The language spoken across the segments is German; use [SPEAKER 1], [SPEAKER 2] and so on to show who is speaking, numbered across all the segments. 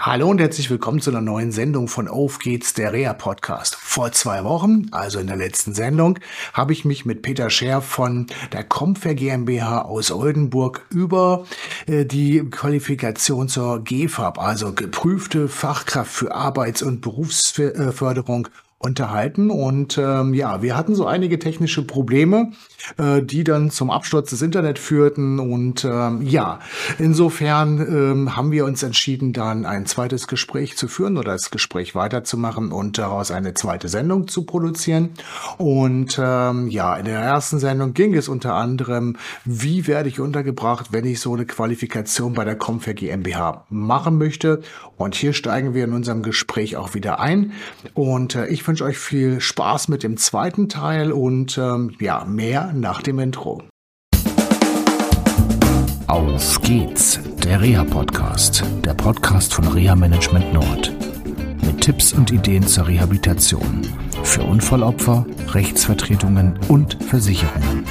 [SPEAKER 1] Hallo und herzlich willkommen zu einer neuen Sendung von Auf geht's, der Rea Podcast. Vor zwei Wochen, also in der letzten Sendung, habe ich mich mit Peter Scher von der Comfer GmbH aus Oldenburg über äh, die Qualifikation zur GFAB, also geprüfte Fachkraft für Arbeits- und Berufsförderung unterhalten. Und ähm, ja, wir hatten so einige technische Probleme, äh, die dann zum Absturz des Internet führten. Und ähm, ja, insofern ähm, haben wir uns entschieden, dann ein zweites Gespräch zu führen oder das Gespräch weiterzumachen und daraus eine zweite Sendung zu produzieren. Und ähm, ja, in der ersten Sendung ging es unter anderem, wie werde ich untergebracht, wenn ich so eine Qualifikation bei der Comfair GmbH machen möchte? Und hier steigen wir in unserem Gespräch auch wieder ein. Und äh, ich wünsche euch viel Spaß mit dem zweiten Teil und ähm, ja, mehr nach dem Intro.
[SPEAKER 2] Auf geht's, der Reha-Podcast, der Podcast von Reha Management Nord. Mit Tipps und Ideen zur Rehabilitation für Unfallopfer, Rechtsvertretungen und Versicherungen.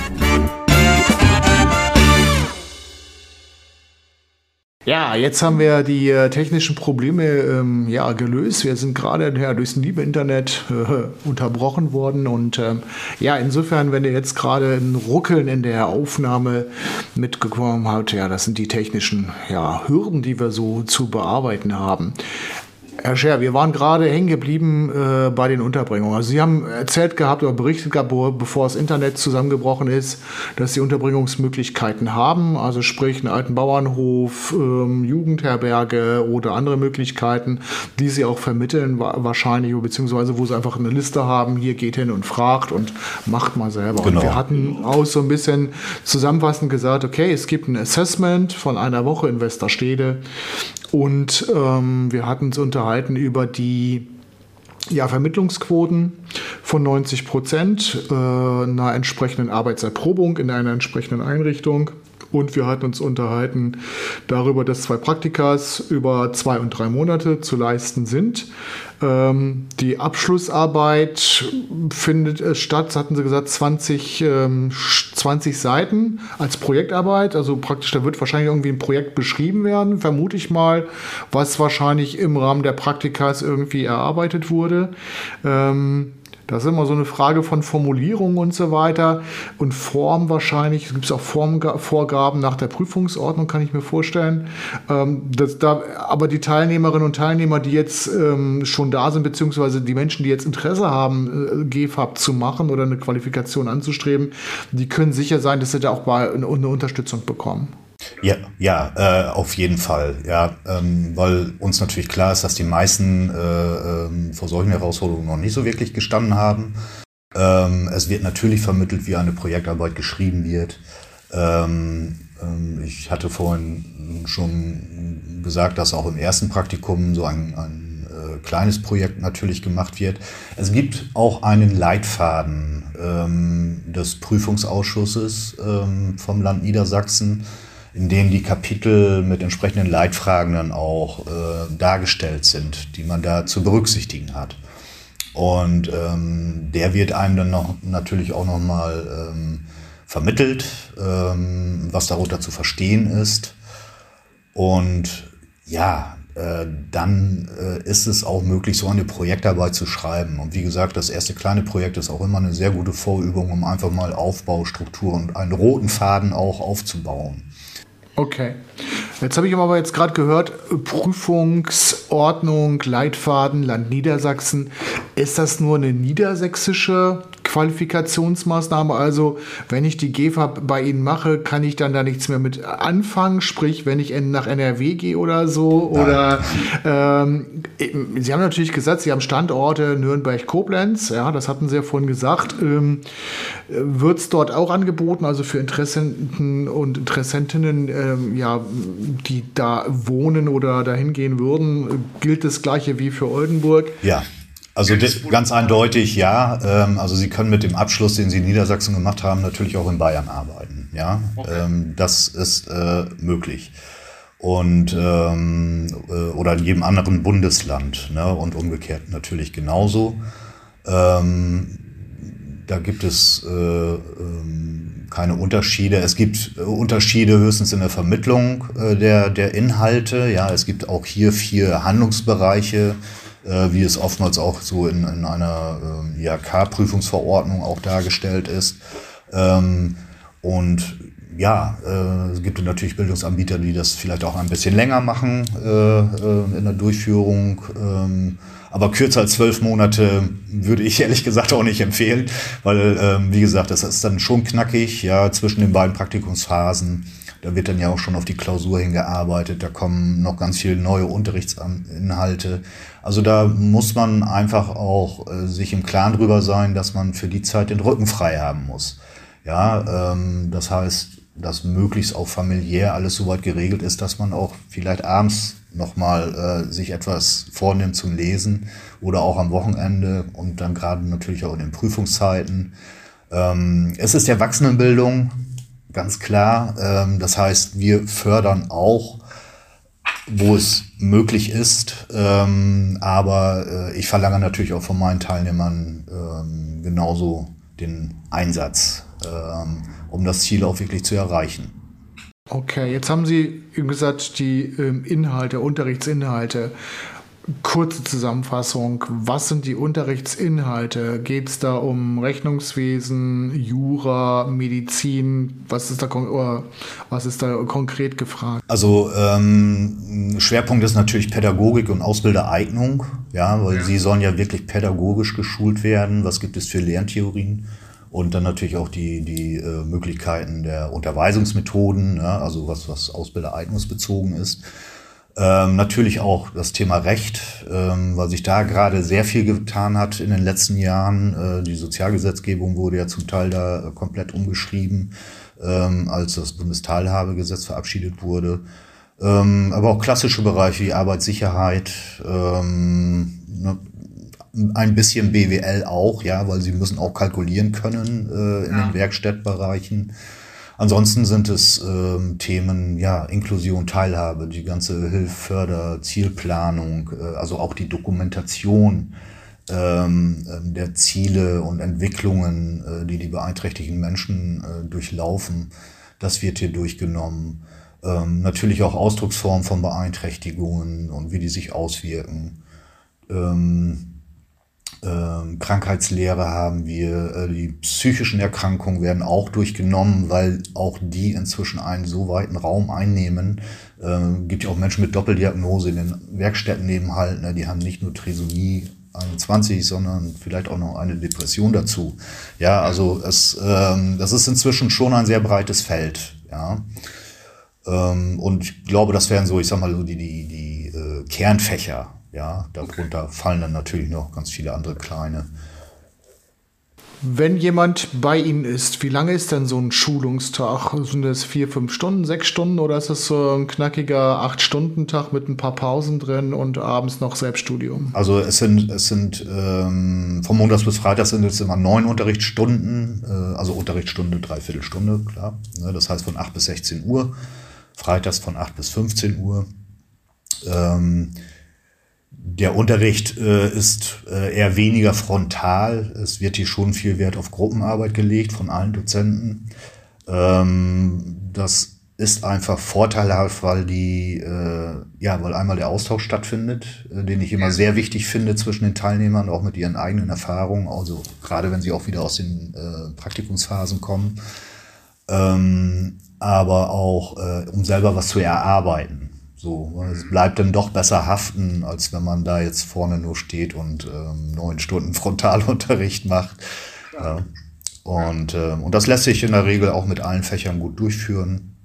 [SPEAKER 1] Ja, jetzt haben wir die äh, technischen Probleme ähm, ja, gelöst. Wir sind gerade ja, durchs liebe Internet äh, unterbrochen worden. Und ähm, ja, insofern, wenn ihr jetzt gerade ein Ruckeln in der Aufnahme mitgekommen habt, ja, das sind die technischen ja, Hürden, die wir so zu bearbeiten haben. Herr Scher, wir waren gerade hängen geblieben äh, bei den Unterbringungen. Also Sie haben erzählt gehabt oder berichtet gehabt, bevor das Internet zusammengebrochen ist, dass Sie Unterbringungsmöglichkeiten haben, also sprich einen alten Bauernhof, ähm, Jugendherberge oder andere Möglichkeiten, die Sie auch vermitteln wahrscheinlich, beziehungsweise wo Sie einfach eine Liste haben, hier geht hin und fragt und macht mal selber. Genau. Und wir hatten auch so ein bisschen zusammenfassend gesagt, okay, es gibt ein Assessment von einer Woche in Westerstede und ähm, wir hatten uns unterhalten über die ja, Vermittlungsquoten von 90 Prozent, äh, einer entsprechenden Arbeitserprobung in einer entsprechenden Einrichtung und wir hatten uns unterhalten darüber, dass zwei Praktikas über zwei und drei Monate zu leisten sind. Ähm, die Abschlussarbeit findet statt, hatten sie gesagt, 20, ähm, 20 Seiten als Projektarbeit. Also praktisch, da wird wahrscheinlich irgendwie ein Projekt beschrieben werden, vermute ich mal, was wahrscheinlich im Rahmen der Praktikas irgendwie erarbeitet wurde. Ähm, das ist immer so eine Frage von Formulierung und so weiter und Form wahrscheinlich. Es gibt auch Formvorgaben nach der Prüfungsordnung, kann ich mir vorstellen. Ähm, dass da, aber die Teilnehmerinnen und Teilnehmer, die jetzt ähm, schon da sind, beziehungsweise die Menschen, die jetzt Interesse haben, äh, GFAB zu machen oder eine Qualifikation anzustreben, die können sicher sein, dass sie da auch bei eine, eine Unterstützung bekommen.
[SPEAKER 3] Ja, ja, äh, auf jeden Fall. Ja, ähm, weil uns natürlich klar ist, dass die meisten äh, äh, vor solchen Herausforderungen noch nicht so wirklich gestanden haben. Ähm, es wird natürlich vermittelt, wie eine Projektarbeit geschrieben wird. Ähm, ähm ich hatte vorhin schon gesagt, dass auch im ersten Praktikum so ein, ein äh, kleines Projekt natürlich gemacht wird. Es gibt auch einen Leitfaden ähm, des Prüfungsausschusses ähm, vom Land Niedersachsen in denen die Kapitel mit entsprechenden Leitfragen dann auch äh, dargestellt sind, die man da zu berücksichtigen hat. Und ähm, der wird einem dann noch natürlich auch nochmal ähm, vermittelt, ähm, was darunter zu verstehen ist. Und ja, äh, dann äh, ist es auch möglich, so eine Projektarbeit zu schreiben. Und wie gesagt, das erste kleine Projekt ist auch immer eine sehr gute Vorübung, um einfach mal Aufbaustruktur und einen roten Faden auch aufzubauen.
[SPEAKER 1] Okay. Jetzt habe ich aber jetzt gerade gehört, Prüfungsordnung, Leitfaden, Land Niedersachsen. Ist das nur eine niedersächsische Qualifikationsmaßnahme. Also wenn ich die GEFA bei Ihnen mache, kann ich dann da nichts mehr mit anfangen. Sprich, wenn ich nach NRW gehe oder so. Oder ähm, Sie haben natürlich gesagt, Sie haben Standorte Nürnberg, Koblenz. Ja, das hatten Sie ja vorhin gesagt. Ähm, Wird es dort auch angeboten, also für Interessenten und Interessentinnen, ähm, ja, die da wohnen oder dahin gehen würden, gilt das gleiche wie für Oldenburg?
[SPEAKER 3] Ja. Also ganz eindeutig ja. Ähm, also Sie können mit dem Abschluss, den Sie in Niedersachsen gemacht haben, natürlich auch in Bayern arbeiten. Ja, okay. ähm, das ist äh, möglich. Und ähm, äh, oder in jedem anderen Bundesland ne? und umgekehrt natürlich genauso. Ähm, da gibt es äh, ähm, keine Unterschiede. Es gibt äh, Unterschiede höchstens in der Vermittlung äh, der, der Inhalte. Ja, es gibt auch hier vier Handlungsbereiche, äh, wie es oftmals auch so in, in einer äh, IHK-Prüfungsverordnung auch dargestellt ist. Ähm, und ja, äh, es gibt natürlich Bildungsanbieter, die das vielleicht auch ein bisschen länger machen äh, äh, in der Durchführung. Ähm, aber kürzer als zwölf Monate würde ich ehrlich gesagt auch nicht empfehlen, weil, ähm, wie gesagt, das ist dann schon knackig, ja, zwischen den beiden Praktikumsphasen. Da wird dann ja auch schon auf die Klausur hingearbeitet, da kommen noch ganz viele neue Unterrichtsinhalte. Also da muss man einfach auch äh, sich im Klaren drüber sein, dass man für die Zeit den Rücken frei haben muss. Ja, ähm, das heißt, dass möglichst auch familiär alles so weit geregelt ist, dass man auch vielleicht abends nochmal äh, sich etwas vornimmt zum Lesen oder auch am Wochenende und dann gerade natürlich auch in den Prüfungszeiten. Ähm, es ist Erwachsenenbildung, ganz klar. Ähm, das heißt, wir fördern auch, wo es möglich ist. Ähm, aber äh, ich verlange natürlich auch von meinen Teilnehmern ähm, genauso den Einsatz. Ähm, um das Ziel auch wirklich zu erreichen.
[SPEAKER 1] Okay, jetzt haben Sie gesagt, die ähm, Inhalte, Unterrichtsinhalte. Kurze Zusammenfassung. Was sind die Unterrichtsinhalte? Geht es da um Rechnungswesen, Jura, Medizin? Was ist da, was ist da konkret gefragt?
[SPEAKER 3] Also ähm, Schwerpunkt ist natürlich Pädagogik und Ausbildereignung, ja, weil ja. sie sollen ja wirklich pädagogisch geschult werden. Was gibt es für Lerntheorien? Und dann natürlich auch die, die äh, Möglichkeiten der Unterweisungsmethoden, ja, also was, was ausbildereignungsbezogen ist. Ähm, natürlich auch das Thema Recht, ähm, weil sich da gerade sehr viel getan hat in den letzten Jahren. Äh, die Sozialgesetzgebung wurde ja zum Teil da komplett umgeschrieben, ähm, als das Bundesteilhabegesetz verabschiedet wurde. Ähm, aber auch klassische Bereiche wie Arbeitssicherheit, ähm, ne, ein bisschen BWL auch, ja, weil sie müssen auch kalkulieren können äh, in ja. den Werkstattbereichen. Ansonsten sind es ähm, Themen, ja, Inklusion, Teilhabe, die ganze Hilfsförder, Zielplanung, äh, also auch die Dokumentation ähm, der Ziele und Entwicklungen, äh, die die beeinträchtigten Menschen äh, durchlaufen. Das wird hier durchgenommen. Ähm, natürlich auch Ausdrucksformen von Beeinträchtigungen und wie die sich auswirken. Ähm, ähm, Krankheitslehre haben wir, äh, die psychischen Erkrankungen werden auch durchgenommen, weil auch die inzwischen einen so weiten Raum einnehmen. Ähm, gibt ja auch Menschen mit Doppeldiagnose in den Werkstätten nebenhalten, ne? die haben nicht nur Trisomie 21, sondern vielleicht auch noch eine Depression dazu. Ja, also es, ähm, das ist inzwischen schon ein sehr breites Feld. Ja. Ähm, und ich glaube, das wären so, ich sag mal, so die, die, die äh, Kernfächer ja, darunter okay. fallen dann natürlich noch ganz viele andere kleine.
[SPEAKER 1] Wenn jemand bei Ihnen ist, wie lange ist denn so ein Schulungstag? Sind das vier, fünf Stunden, sechs Stunden oder ist das so ein knackiger Acht-Stunden-Tag mit ein paar Pausen drin und abends noch Selbststudium?
[SPEAKER 3] Also es sind, es sind ähm, vom Montags bis Freitags sind es immer neun Unterrichtsstunden, äh, also Unterrichtsstunde, dreiviertel Stunde, klar. Ne, das heißt von acht bis 16 Uhr, freitags von acht bis 15 Uhr. Ähm, der Unterricht äh, ist äh, eher weniger frontal. Es wird hier schon viel Wert auf Gruppenarbeit gelegt von allen Dozenten. Ähm, das ist einfach vorteilhaft, weil die, äh, ja, weil einmal der Austausch stattfindet, äh, den ich immer sehr wichtig finde zwischen den Teilnehmern, auch mit ihren eigenen Erfahrungen, also gerade wenn sie auch wieder aus den äh, Praktikumsphasen kommen, ähm, aber auch äh, um selber was zu erarbeiten. So, es bleibt dann doch besser haften, als wenn man da jetzt vorne nur steht und ähm, neun Stunden Frontalunterricht macht. Ja. Und, ähm, und das lässt sich in der Regel auch mit allen Fächern gut durchführen,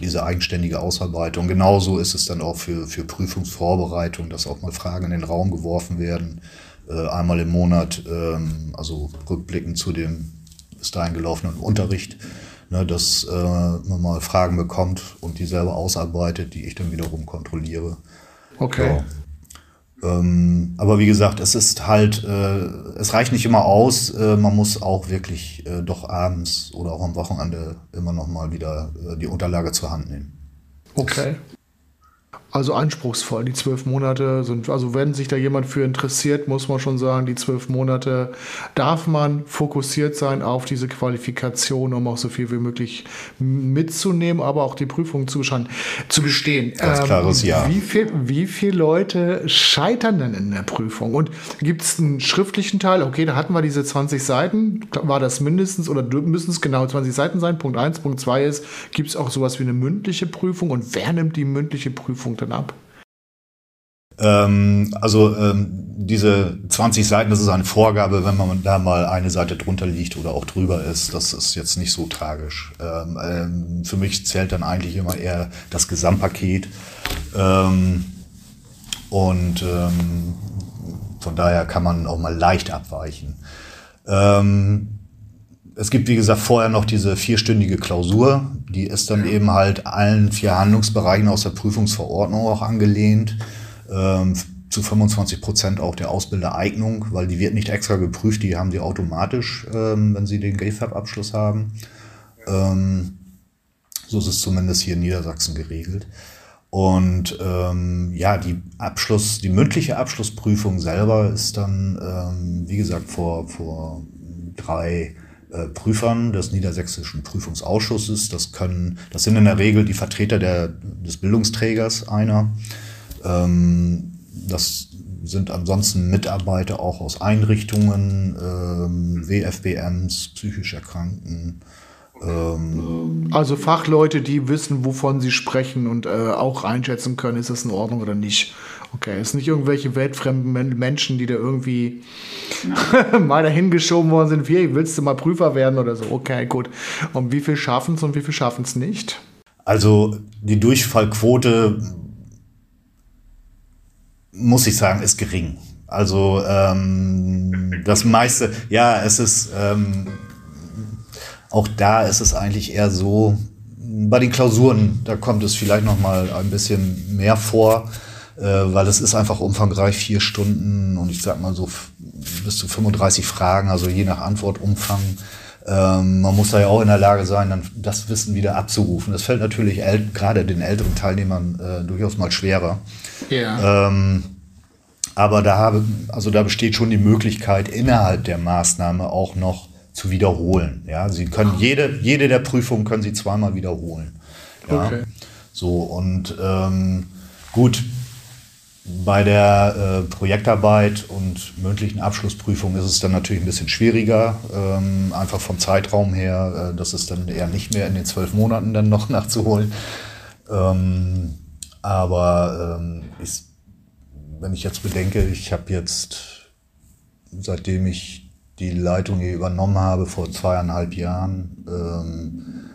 [SPEAKER 3] diese eigenständige Ausarbeitung. Genauso ist es dann auch für, für Prüfungsvorbereitung, dass auch mal Fragen in den Raum geworfen werden, äh, einmal im Monat, ähm, also rückblickend zu dem bis dahin gelaufenen Unterricht ne, dass äh, man mal Fragen bekommt und die selber ausarbeitet, die ich dann wiederum kontrolliere.
[SPEAKER 1] Okay.
[SPEAKER 3] Ja. Ähm, aber wie gesagt, es ist halt, äh, es reicht nicht immer aus. Äh, man muss auch wirklich äh, doch abends oder auch am Wochenende immer noch mal wieder äh, die Unterlage zur Hand nehmen.
[SPEAKER 1] Okay. Also anspruchsvoll. Die zwölf Monate sind, also wenn sich da jemand für interessiert, muss man schon sagen, die zwölf Monate darf man fokussiert sein auf diese Qualifikation, um auch so viel wie möglich mitzunehmen, aber auch die Prüfung zu, zu bestehen.
[SPEAKER 3] Ganz klares ähm, Ja.
[SPEAKER 1] Wie, viel, wie viele Leute scheitern denn in der Prüfung? Und gibt es einen schriftlichen Teil? Okay, da hatten wir diese 20 Seiten. War das mindestens oder müssen es genau 20 Seiten sein? Punkt 1. Punkt 2 ist, gibt es auch sowas wie eine mündliche Prüfung? Und wer nimmt die mündliche Prüfung denn ab?
[SPEAKER 3] Ähm, also ähm, diese 20 Seiten, das ist eine Vorgabe, wenn man da mal eine Seite drunter liegt oder auch drüber ist, das ist jetzt nicht so tragisch. Ähm, für mich zählt dann eigentlich immer eher das Gesamtpaket. Und von daher kann man auch mal leicht abweichen. es gibt, wie gesagt, vorher noch diese vierstündige Klausur. Die ist dann eben halt allen vier Handlungsbereichen aus der Prüfungsverordnung auch angelehnt ähm, zu 25 Prozent auch der Ausbildereignung, weil die wird nicht extra geprüft, die haben sie automatisch, ähm, wenn sie den GFAB-Abschluss haben. Ähm, so ist es zumindest hier in Niedersachsen geregelt. Und ähm, ja, die Abschluss, die mündliche Abschlussprüfung selber ist dann, ähm, wie gesagt, vor, vor drei äh, Prüfern des niedersächsischen Prüfungsausschusses. Das können, das sind in der Regel die Vertreter der, des Bildungsträgers einer. Ähm, das sind ansonsten Mitarbeiter auch aus Einrichtungen, ähm, WFBMs, psychisch Erkrankten.
[SPEAKER 1] Ähm, also Fachleute, die wissen, wovon sie sprechen und äh, auch einschätzen können, ist das in Ordnung oder nicht. Okay, es sind nicht irgendwelche weltfremden Menschen, die da irgendwie mal dahin geschoben worden sind, wie willst du mal Prüfer werden oder so. Okay, gut. Und wie viel schaffen es und wie viel schaffen es nicht?
[SPEAKER 3] Also die Durchfallquote muss ich sagen, ist gering. Also ähm, das meiste, ja, es ist ähm, auch da ist es eigentlich eher so. Bei den Klausuren, da kommt es vielleicht noch mal ein bisschen mehr vor, äh, weil es ist einfach umfangreich, vier Stunden und ich sag mal so bis zu 35 Fragen, also je nach Antwortumfang. Ähm, man muss da ja auch in der Lage sein, dann das Wissen wieder abzurufen. Das fällt natürlich gerade den älteren Teilnehmern äh, durchaus mal schwerer. Ja. Ähm, aber da habe, also da besteht schon die Möglichkeit, innerhalb der Maßnahme auch noch zu wiederholen. Ja, Sie können jede, jede der Prüfungen können Sie zweimal wiederholen. Ja? Okay. So und ähm, gut, bei der äh, Projektarbeit und mündlichen Abschlussprüfung ist es dann natürlich ein bisschen schwieriger, ähm, einfach vom Zeitraum her. Äh, das ist dann eher nicht mehr in den zwölf Monaten dann noch nachzuholen. Ähm, aber ähm, ich, wenn ich jetzt bedenke, ich habe jetzt, seitdem ich die Leitung hier übernommen habe, vor zweieinhalb Jahren, ähm,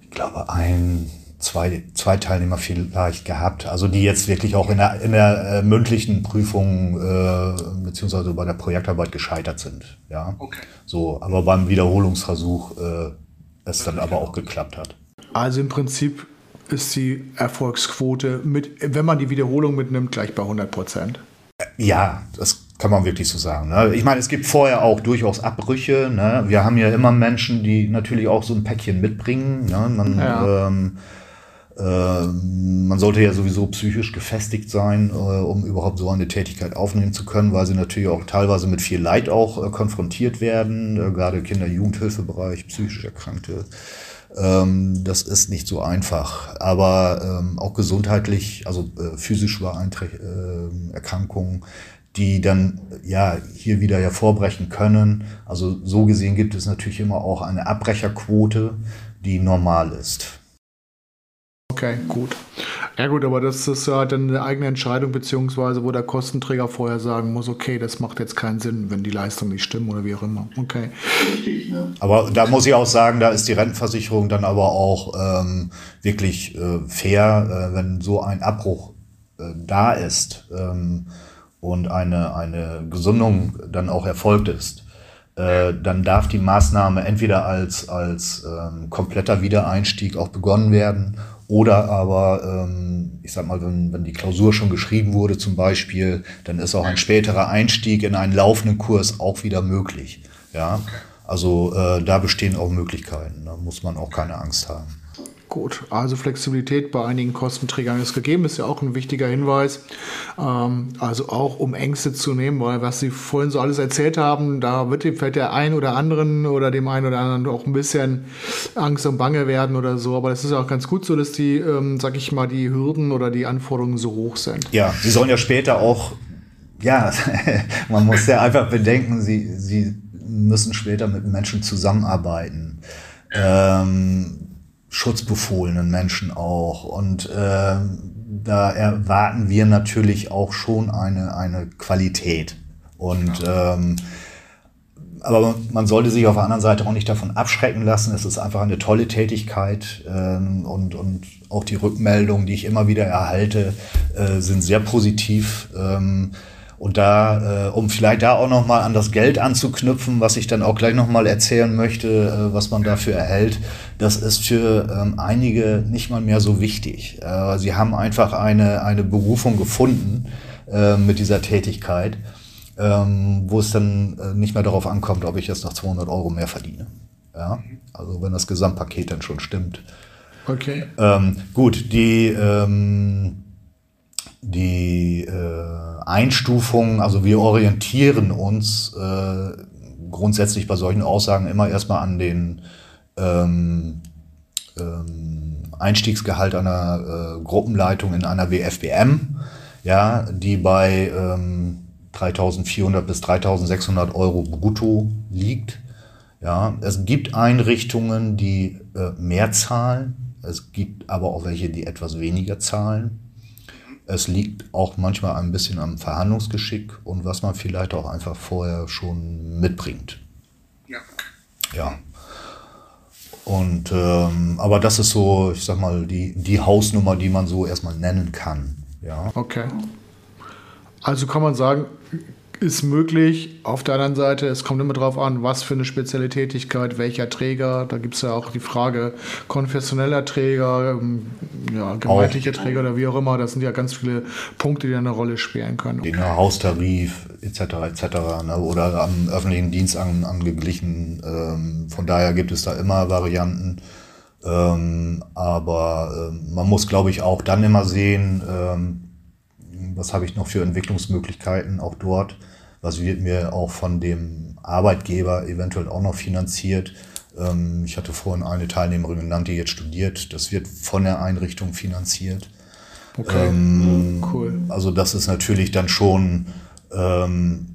[SPEAKER 3] ich glaube, ein, zwei, zwei Teilnehmer vielleicht gehabt, also die jetzt wirklich auch in der, in der äh, mündlichen Prüfung äh, beziehungsweise bei der Projektarbeit gescheitert sind. Ja, okay. so, aber beim Wiederholungsversuch äh, es dann aber auch geklappt hat.
[SPEAKER 1] Also im Prinzip ist die Erfolgsquote, mit, wenn man die Wiederholung mitnimmt, gleich bei 100 Prozent.
[SPEAKER 3] Ja, das kann man wirklich so sagen. Ne? Ich meine, es gibt vorher auch durchaus Abbrüche. Ne? Wir haben ja immer Menschen, die natürlich auch so ein Päckchen mitbringen. Ne? Man, ja. ähm, äh, man sollte ja sowieso psychisch gefestigt sein, äh, um überhaupt so eine Tätigkeit aufnehmen zu können, weil sie natürlich auch teilweise mit viel Leid auch äh, konfrontiert werden, äh, gerade Kinder-Jugendhilfebereich, psychisch Erkrankte. Ähm, das ist nicht so einfach. Aber ähm, auch gesundheitlich, also äh, physisch Beeinträchtigungen, äh, Erkrankungen, die dann ja hier wieder hervorbrechen können. Also so gesehen gibt es natürlich immer auch eine Abbrecherquote, die normal ist.
[SPEAKER 1] Okay, gut. Ja gut, aber das ist ja dann eine eigene Entscheidung, beziehungsweise wo der Kostenträger vorher sagen muss, okay, das macht jetzt keinen Sinn, wenn die Leistungen nicht stimmen oder wie auch immer. Okay.
[SPEAKER 3] Aber da muss ich auch sagen, da ist die Rentenversicherung dann aber auch ähm, wirklich äh, fair, äh, wenn so ein Abbruch äh, da ist ähm, und eine, eine Gesundung dann auch erfolgt ist äh, dann darf die Maßnahme entweder als, als ähm, kompletter Wiedereinstieg auch begonnen werden oder aber, ähm, ich sag mal, wenn, wenn die Klausur schon geschrieben wurde zum Beispiel, dann ist auch ein späterer Einstieg in einen laufenden Kurs auch wieder möglich. Ja, also äh, da bestehen auch Möglichkeiten. Da muss man auch keine Angst haben.
[SPEAKER 1] Gut, also Flexibilität bei einigen Kostenträgern ist gegeben, ist ja auch ein wichtiger Hinweis. Ähm, also auch um Ängste zu nehmen, weil was Sie vorhin so alles erzählt haben, da wird vielleicht der einen oder anderen oder dem einen oder anderen auch ein bisschen Angst und Bange werden oder so. Aber das ist ja auch ganz gut so, dass die, ähm, sag ich mal, die Hürden oder die Anforderungen so hoch sind.
[SPEAKER 3] Ja, Sie sollen ja später auch, ja, man muss ja einfach bedenken, Sie, Sie müssen später mit Menschen zusammenarbeiten. Ähm, schutzbefohlenen Menschen auch. Und äh, da erwarten wir natürlich auch schon eine, eine Qualität. Und ähm, aber man sollte sich auf der anderen Seite auch nicht davon abschrecken lassen. Es ist einfach eine tolle Tätigkeit ähm, und, und auch die Rückmeldungen, die ich immer wieder erhalte, äh, sind sehr positiv. Ähm, und da, äh, um vielleicht da auch nochmal an das Geld anzuknüpfen, was ich dann auch gleich nochmal erzählen möchte, äh, was man dafür erhält, das ist für ähm, einige nicht mal mehr so wichtig. Äh, sie haben einfach eine, eine Berufung gefunden äh, mit dieser Tätigkeit, ähm, wo es dann äh, nicht mehr darauf ankommt, ob ich jetzt noch 200 Euro mehr verdiene. Ja? Also wenn das Gesamtpaket dann schon stimmt.
[SPEAKER 1] Okay.
[SPEAKER 3] Ähm, gut, die, ähm, die äh, Einstufung, also wir orientieren uns äh, grundsätzlich bei solchen Aussagen immer erstmal an den ähm, ähm, Einstiegsgehalt einer äh, Gruppenleitung in einer WFBM, ja, die bei ähm, 3.400 bis 3.600 Euro brutto liegt. Ja, es gibt Einrichtungen, die äh, mehr zahlen. Es gibt aber auch welche, die etwas weniger zahlen. Es liegt auch manchmal ein bisschen am Verhandlungsgeschick und was man vielleicht auch einfach vorher schon mitbringt. Ja. Ja. Und ähm, aber das ist so, ich sag mal, die, die Hausnummer, die man so erstmal nennen kann. Ja.
[SPEAKER 1] Okay. Also kann man sagen, ist möglich. Auf der anderen Seite, es kommt immer darauf an, was für eine spezielle Tätigkeit, welcher Träger. Da gibt es ja auch die Frage konfessioneller Träger, ähm, ja, gemeindlicher Träger oder wie auch immer. Das sind ja ganz viele Punkte, die eine Rolle spielen können.
[SPEAKER 3] Den Haustarif etc. etc. Ne? oder am öffentlichen Dienst an, angeglichen. Ähm, von daher gibt es da immer Varianten. Ähm, aber ähm, man muss, glaube ich, auch dann immer sehen, ähm, was habe ich noch für Entwicklungsmöglichkeiten auch dort was wird mir auch von dem Arbeitgeber eventuell auch noch finanziert. Ähm, ich hatte vorhin eine Teilnehmerin genannt, die jetzt studiert. Das wird von der Einrichtung finanziert. Okay, ähm, cool. Also das ist natürlich dann schon, ähm,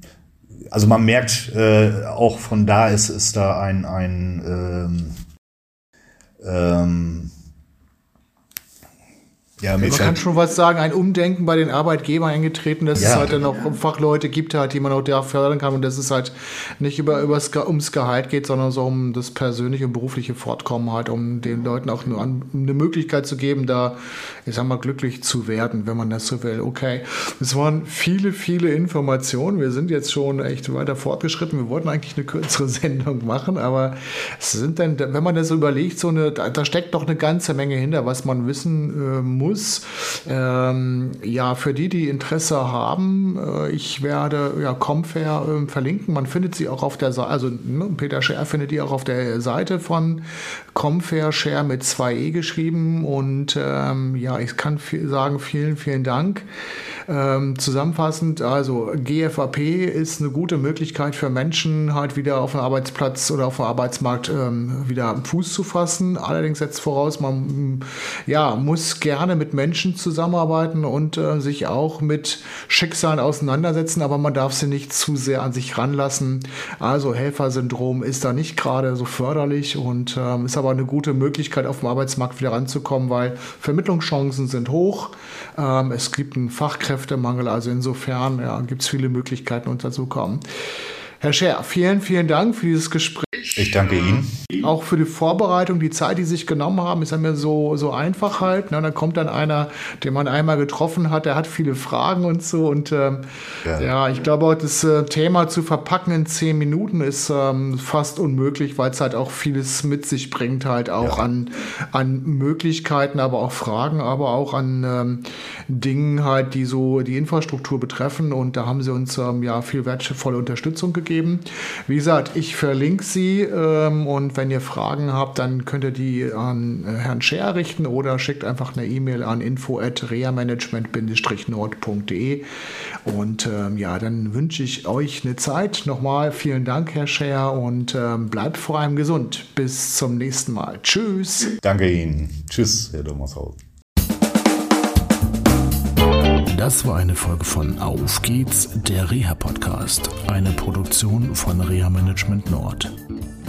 [SPEAKER 3] also man merkt äh, auch von da ist, ist da ein, ein ähm, ähm,
[SPEAKER 1] ja, man kann schon was sagen, ein Umdenken bei den Arbeitgebern eingetreten, dass ja. es halt dann auch Fachleute gibt, halt, die man auch da fördern kann und dass es halt nicht über, übers, ums Gehalt geht, sondern so um das persönliche und berufliche Fortkommen halt, um den Leuten auch nur eine Möglichkeit zu geben, da, ich sag mal, glücklich zu werden, wenn man das so will. Okay, es waren viele, viele Informationen. Wir sind jetzt schon echt weiter fortgeschritten. Wir wollten eigentlich eine kürzere Sendung machen, aber es sind dann, wenn man das so überlegt, so eine, da steckt doch eine ganze Menge hinter, was man wissen äh, muss muss. Ähm, ja, für die, die Interesse haben, äh, ich werde ja Comfair äh, verlinken. Man findet sie auch auf der Seite, also ne, Peter Scher findet die auch auf der Seite von Comfair Share mit 2e geschrieben. Und ähm, ja, ich kann viel sagen, vielen, vielen Dank. Ähm, zusammenfassend, also GFAP ist eine gute Möglichkeit für Menschen, halt wieder auf dem Arbeitsplatz oder auf dem Arbeitsmarkt ähm, wieder Fuß zu fassen. Allerdings setzt voraus, man ja, muss gerne mit Menschen zusammenarbeiten und äh, sich auch mit Schicksalen auseinandersetzen, aber man darf sie nicht zu sehr an sich ranlassen. Also Helfersyndrom ist da nicht gerade so förderlich und ähm, ist aber eine gute Möglichkeit, auf dem Arbeitsmarkt wieder ranzukommen, weil Vermittlungschancen sind hoch. Ähm, es gibt einen Fachkräftemangel, also insofern ja, gibt es viele Möglichkeiten, unterzukommen. Herr Scher, vielen, vielen Dank für dieses Gespräch.
[SPEAKER 3] Ich danke Ihnen.
[SPEAKER 1] Auch für die Vorbereitung, die Zeit, die Sie sich genommen haben, ist ja mir so, so einfach halt. Ne? Dann kommt dann einer, den man einmal getroffen hat, der hat viele Fragen und so. Und ähm, ja. ja. ich glaube das äh, Thema zu verpacken in zehn Minuten ist ähm, fast unmöglich, weil es halt auch vieles mit sich bringt, halt auch ja. an, an Möglichkeiten, aber auch Fragen, aber auch an ähm, Dingen halt, die so die Infrastruktur betreffen. Und da haben Sie uns ähm, ja viel wertvolle Unterstützung gegeben. Wie gesagt, ich verlinke Sie Ähm, und wenn ihr Fragen habt, dann könnt ihr die an äh, Herrn Scher richten oder schickt einfach eine E-Mail an info@reamanagement-nord.de. Und ähm, ja, dann wünsche ich euch eine Zeit. Nochmal vielen Dank, Herr Scher, und ähm, bleibt vor allem gesund. Bis zum nächsten Mal. Tschüss.
[SPEAKER 3] Danke Ihnen. Tschüss, Herr Dommershausen.
[SPEAKER 2] Das war eine Folge von Auf geht's, der Reha-Podcast, eine Produktion von Reha Management Nord.